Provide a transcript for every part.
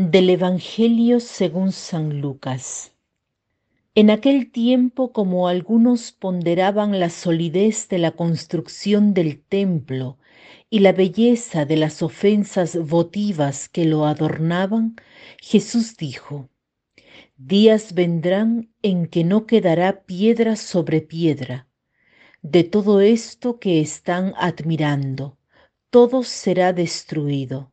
Del Evangelio según San Lucas. En aquel tiempo, como algunos ponderaban la solidez de la construcción del templo y la belleza de las ofensas votivas que lo adornaban, Jesús dijo, Días vendrán en que no quedará piedra sobre piedra. De todo esto que están admirando, todo será destruido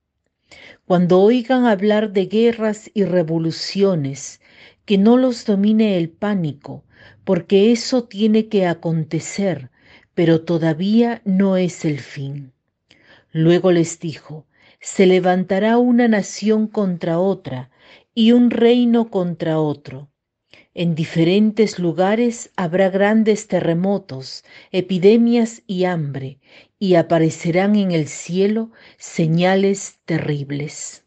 cuando oigan hablar de guerras y revoluciones, que no los domine el pánico, porque eso tiene que acontecer, pero todavía no es el fin. Luego les dijo, se levantará una nación contra otra y un reino contra otro. En diferentes lugares habrá grandes terremotos, epidemias y hambre, y aparecerán en el cielo señales terribles.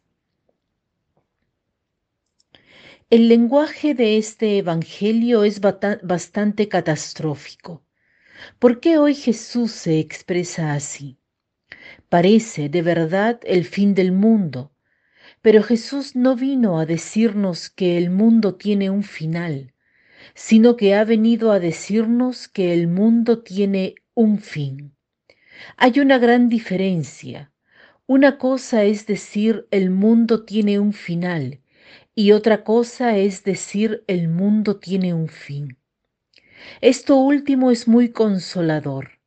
El lenguaje de este Evangelio es bastante catastrófico. ¿Por qué hoy Jesús se expresa así? Parece de verdad el fin del mundo, pero Jesús no vino a decirnos que el mundo tiene un final, sino que ha venido a decirnos que el mundo tiene un fin. Hay una gran diferencia. Una cosa es decir el mundo tiene un final y otra cosa es decir el mundo tiene un fin. Esto último es muy consolador.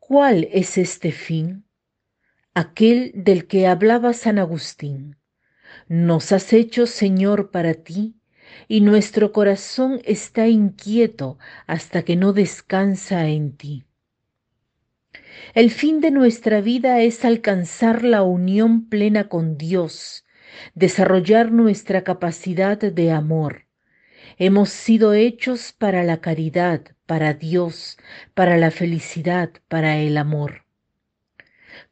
¿Cuál es este fin? Aquel del que hablaba San Agustín. Nos has hecho Señor para ti y nuestro corazón está inquieto hasta que no descansa en ti. El fin de nuestra vida es alcanzar la unión plena con Dios, desarrollar nuestra capacidad de amor. Hemos sido hechos para la caridad, para Dios, para la felicidad, para el amor.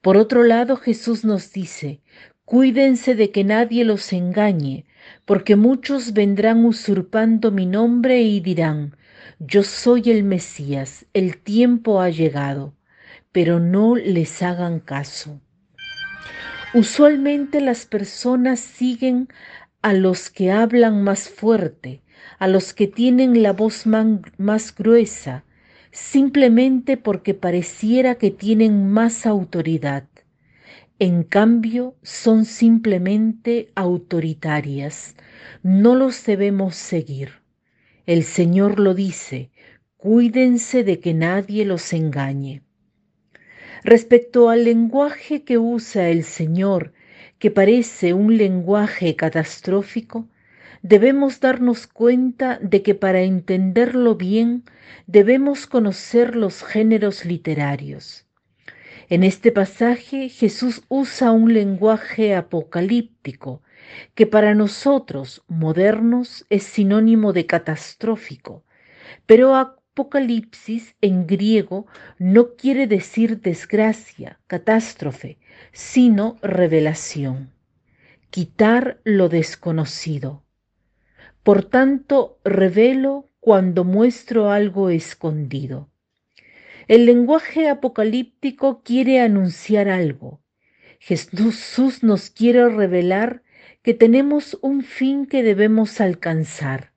Por otro lado, Jesús nos dice, cuídense de que nadie los engañe, porque muchos vendrán usurpando mi nombre y dirán, yo soy el Mesías, el tiempo ha llegado pero no les hagan caso. Usualmente las personas siguen a los que hablan más fuerte, a los que tienen la voz más gruesa, simplemente porque pareciera que tienen más autoridad. En cambio, son simplemente autoritarias. No los debemos seguir. El Señor lo dice, cuídense de que nadie los engañe. Respecto al lenguaje que usa el Señor, que parece un lenguaje catastrófico, debemos darnos cuenta de que para entenderlo bien debemos conocer los géneros literarios. En este pasaje Jesús usa un lenguaje apocalíptico que para nosotros modernos es sinónimo de catastrófico, pero Apocalipsis en griego no quiere decir desgracia, catástrofe, sino revelación, quitar lo desconocido. Por tanto, revelo cuando muestro algo escondido. El lenguaje apocalíptico quiere anunciar algo. Jesús nos quiere revelar que tenemos un fin que debemos alcanzar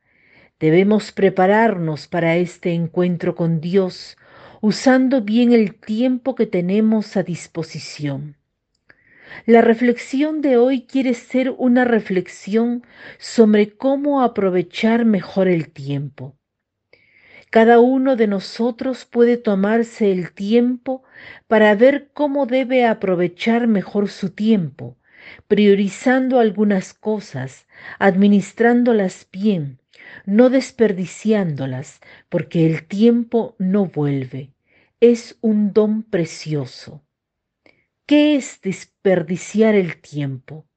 Debemos prepararnos para este encuentro con Dios usando bien el tiempo que tenemos a disposición. La reflexión de hoy quiere ser una reflexión sobre cómo aprovechar mejor el tiempo. Cada uno de nosotros puede tomarse el tiempo para ver cómo debe aprovechar mejor su tiempo, priorizando algunas cosas, administrándolas bien, no desperdiciándolas, porque el tiempo no vuelve, es un don precioso. ¿Qué es desperdiciar el tiempo?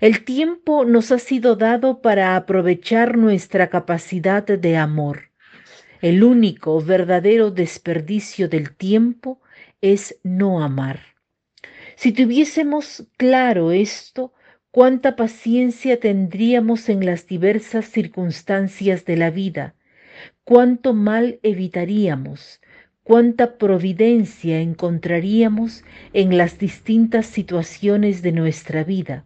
El tiempo nos ha sido dado para aprovechar nuestra capacidad de amor. El único verdadero desperdicio del tiempo es no amar. Si tuviésemos claro esto, cuánta paciencia tendríamos en las diversas circunstancias de la vida, cuánto mal evitaríamos, cuánta providencia encontraríamos en las distintas situaciones de nuestra vida.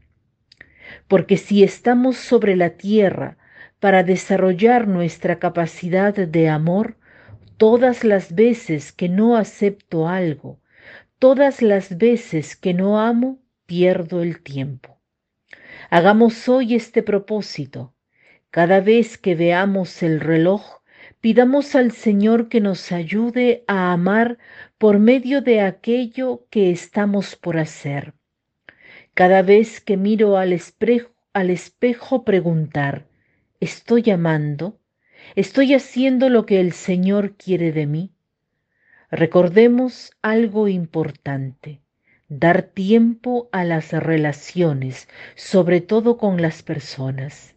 Porque si estamos sobre la tierra para desarrollar nuestra capacidad de amor, todas las veces que no acepto algo, todas las veces que no amo, pierdo el tiempo. Hagamos hoy este propósito. Cada vez que veamos el reloj, pidamos al Señor que nos ayude a amar por medio de aquello que estamos por hacer. Cada vez que miro al espejo, al espejo preguntar, ¿estoy amando? ¿Estoy haciendo lo que el Señor quiere de mí? Recordemos algo importante, dar tiempo a las relaciones, sobre todo con las personas.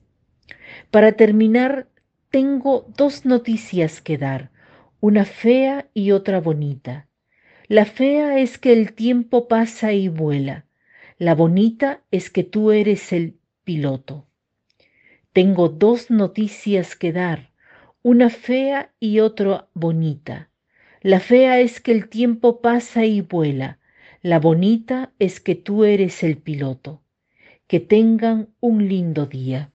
Para terminar, tengo dos noticias que dar, una fea y otra bonita. La fea es que el tiempo pasa y vuela. La bonita es que tú eres el piloto. Tengo dos noticias que dar, una fea y otra bonita. La fea es que el tiempo pasa y vuela. La bonita es que tú eres el piloto. Que tengan un lindo día.